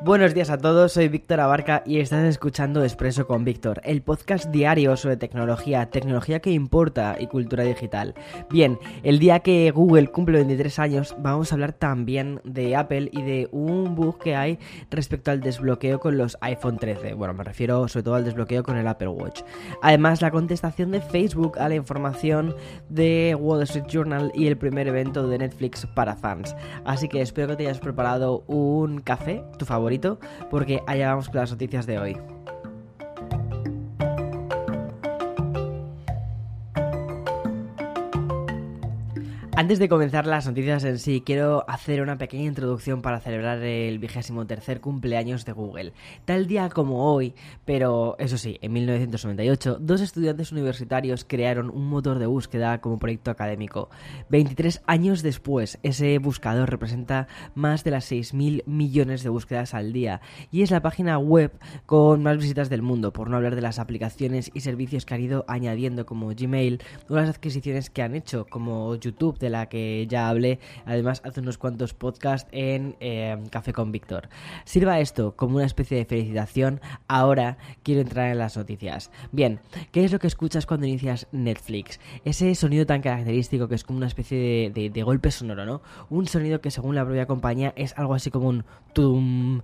Buenos días a todos, soy Víctor Abarca y estás escuchando Expreso con Víctor, el podcast diario sobre tecnología, tecnología que importa y cultura digital. Bien, el día que Google cumple 23 años vamos a hablar también de Apple y de un bug que hay respecto al desbloqueo con los iPhone 13. Bueno, me refiero sobre todo al desbloqueo con el Apple Watch. Además, la contestación de Facebook a la información de Wall Street Journal y el primer evento de Netflix para fans. Así que espero que te hayas preparado un café, tu favorito porque allá vamos con las noticias de hoy. Antes de comenzar las noticias en sí, quiero hacer una pequeña introducción para celebrar el vigésimo tercer cumpleaños de Google. Tal día como hoy, pero eso sí, en 1998, dos estudiantes universitarios crearon un motor de búsqueda como proyecto académico. 23 años después, ese buscador representa más de las 6.000 millones de búsquedas al día y es la página web con más visitas del mundo, por no hablar de las aplicaciones y servicios que han ido añadiendo como Gmail o las adquisiciones que han hecho como YouTube la que ya hablé, además hace unos cuantos podcasts en eh, Café con Víctor. Sirva esto como una especie de felicitación, ahora quiero entrar en las noticias. Bien, ¿qué es lo que escuchas cuando inicias Netflix? Ese sonido tan característico que es como una especie de, de golpe sonoro, ¿no? Un sonido que según la propia compañía es algo así como un tum.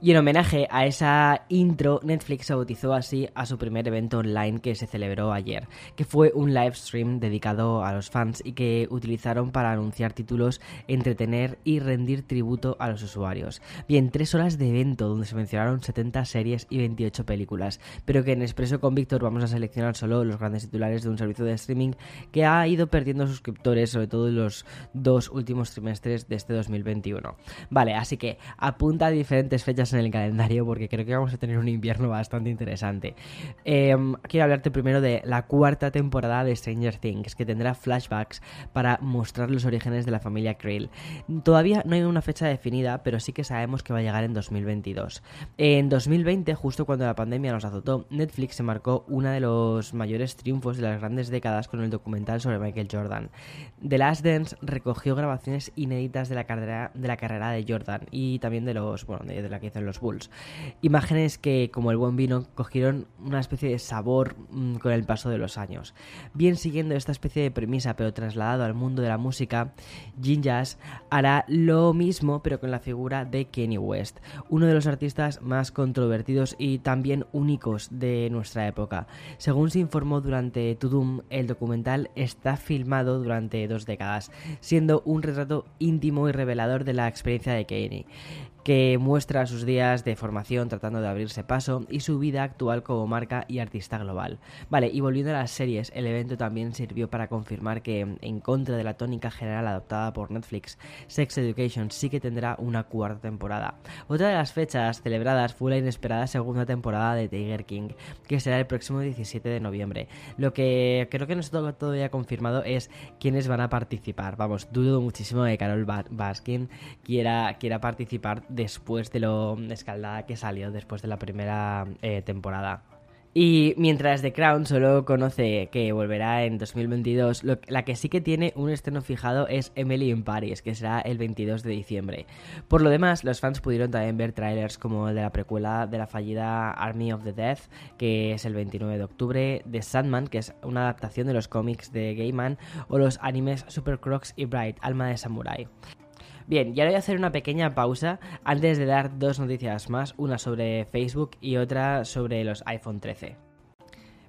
Y en homenaje a esa intro, Netflix bautizó así a su primer evento online que se celebró ayer, que fue un live stream dedicado a los fans y que utilizó para anunciar títulos, entretener y rendir tributo a los usuarios. Bien, tres horas de evento donde se mencionaron 70 series y 28 películas, pero que en Expreso con Víctor vamos a seleccionar solo los grandes titulares de un servicio de streaming que ha ido perdiendo suscriptores, sobre todo en los dos últimos trimestres de este 2021. Vale, así que apunta a diferentes fechas en el calendario porque creo que vamos a tener un invierno bastante interesante. Em, quiero hablarte primero de la cuarta temporada de Stranger Things, que tendrá flashbacks para mostrar los orígenes de la familia Krill. Todavía no hay una fecha definida, pero sí que sabemos que va a llegar en 2022. En 2020, justo cuando la pandemia nos azotó, Netflix se marcó uno de los mayores triunfos de las grandes décadas con el documental sobre Michael Jordan. The Last Dance recogió grabaciones inéditas de la carrera de, la carrera de Jordan y también de los bueno, de, la que hicieron los Bulls. Imágenes que, como el buen vino, cogieron una especie de sabor mm, con el paso de los años. Bien siguiendo esta especie de premisa, pero trasladado al mundo de la música, Jin Jazz hará lo mismo pero con la figura de Kenny West, uno de los artistas más controvertidos y también únicos de nuestra época. Según se informó durante Tudum, el documental está filmado durante dos décadas, siendo un retrato íntimo y revelador de la experiencia de Kenny que muestra sus días de formación tratando de abrirse paso y su vida actual como marca y artista global. Vale, y volviendo a las series, el evento también sirvió para confirmar que, en contra de la tónica general adoptada por Netflix, Sex Education sí que tendrá una cuarta temporada. Otra de las fechas celebradas fue la inesperada segunda temporada de Tiger King, que será el próximo 17 de noviembre. Lo que creo que no está todavía confirmado es quiénes van a participar. Vamos, dudo muchísimo de que Carol Baskin quiera, quiera participar después de lo escaldada que salió después de la primera eh, temporada. Y mientras The Crown solo conoce que volverá en 2022, la que sí que tiene un estreno fijado es Emily in Paris, que será el 22 de diciembre. Por lo demás, los fans pudieron también ver trailers como el de la precuela de la fallida Army of the Death, que es el 29 de octubre, de Sandman, que es una adaptación de los cómics de Gaiman, o los animes Super Crocs y Bright, Alma de Samurai. Bien, y ahora voy a hacer una pequeña pausa antes de dar dos noticias más, una sobre Facebook y otra sobre los iPhone 13.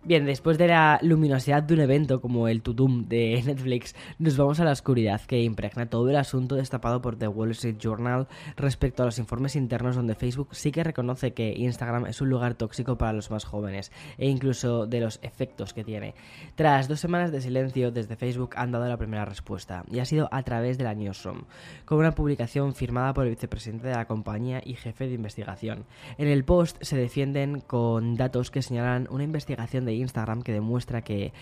Bien, después de la luminosidad de un evento como el Tutum de Netflix, nos vamos a la oscuridad que impregna todo el asunto destapado por The Wall Street Journal respecto a los informes internos donde Facebook sí que reconoce que Instagram es un lugar tóxico para los más jóvenes e incluso de los efectos que tiene. Tras dos semanas de silencio desde Facebook han dado la primera respuesta y ha sido a través de la Newsroom, con una publicación firmada por el vicepresidente de la compañía y jefe de investigación. En el post se defienden con datos que señalan una investigación de Instagram que demuestra que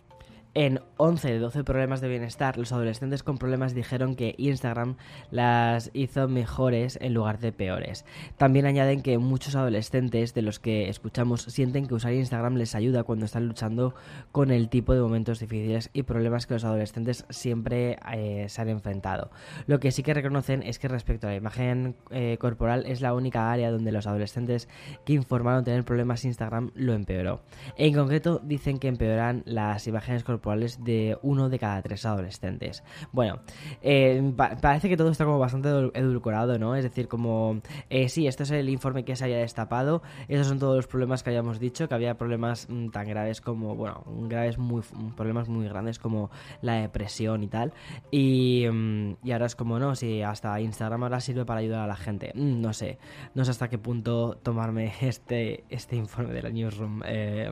en 11 de 12 problemas de bienestar, los adolescentes con problemas dijeron que Instagram las hizo mejores en lugar de peores. También añaden que muchos adolescentes de los que escuchamos sienten que usar Instagram les ayuda cuando están luchando con el tipo de momentos difíciles y problemas que los adolescentes siempre eh, se han enfrentado. Lo que sí que reconocen es que respecto a la imagen eh, corporal es la única área donde los adolescentes que informaron tener problemas Instagram lo empeoró. En concreto dicen que empeoran las imágenes corporales de uno de cada tres adolescentes. Bueno, eh, parece que todo está como bastante edulcorado, ¿no? Es decir, como, eh, sí, esto es el informe que se haya destapado, esos son todos los problemas que hayamos dicho, que había problemas mm, tan graves como, bueno, graves muy, problemas muy grandes como la depresión y tal, y, mm, y ahora es como, no, si hasta Instagram ahora sirve para ayudar a la gente, mm, no sé, no sé hasta qué punto tomarme este, este informe de la Newsroom. Eh,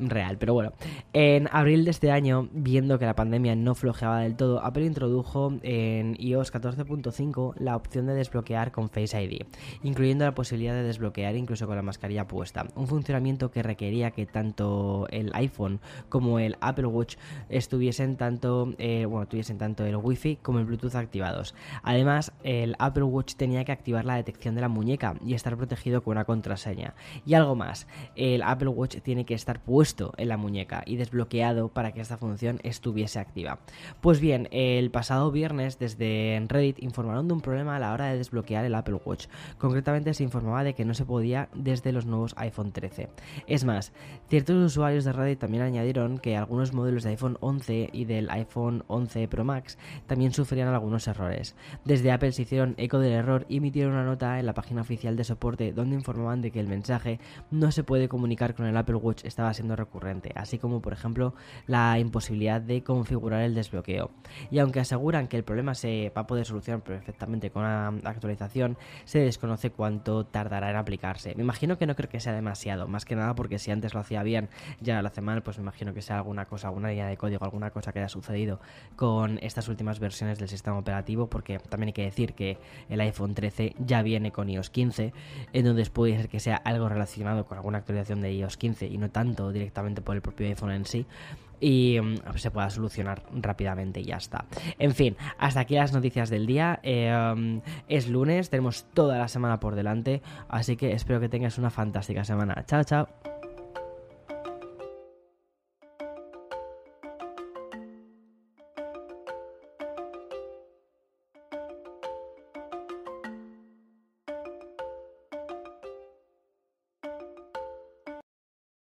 real. Pero bueno, en abril de este año, viendo que la pandemia no flojeaba del todo, Apple introdujo en iOS 14.5 la opción de desbloquear con Face ID, incluyendo la posibilidad de desbloquear incluso con la mascarilla puesta. Un funcionamiento que requería que tanto el iPhone como el Apple Watch estuviesen tanto, eh, bueno, tuviesen tanto el Wi-Fi como el Bluetooth activados. Además, el Apple Watch tenía que activar la detección de la muñeca y estar protegido con una contraseña. Y algo más, el Apple Watch tiene que estar puesto en la muñeca y desbloqueado para que esta función estuviese activa. Pues bien, el pasado viernes desde Reddit informaron de un problema a la hora de desbloquear el Apple Watch. Concretamente se informaba de que no se podía desde los nuevos iPhone 13. Es más, ciertos usuarios de Reddit también añadieron que algunos modelos de iPhone 11 y del iPhone 11 Pro Max también sufrían algunos errores. Desde Apple se hicieron eco del error y emitieron una nota en la página oficial de soporte donde informaban de que el mensaje no se puede comunicar con el Apple Watch estaba siendo recurrente, así como por ejemplo la imposibilidad de configurar el desbloqueo. Y aunque aseguran que el problema se va a poder solucionar perfectamente con una actualización, se desconoce cuánto tardará en aplicarse. Me imagino que no creo que sea demasiado, más que nada porque si antes lo hacía bien ya lo hace mal, pues me imagino que sea alguna cosa, alguna línea de código, alguna cosa que haya sucedido con estas últimas versiones del sistema operativo, porque también hay que decir que el iPhone 13 ya viene con iOS 15, entonces puede ser que sea algo relacionado con alguna actualización de iOS 15 y no tanto directamente por el propio iPhone en sí y mm, se pueda solucionar rápidamente y ya está. En fin, hasta aquí las noticias del día. Eh, es lunes, tenemos toda la semana por delante, así que espero que tengas una fantástica semana. Chao, chao.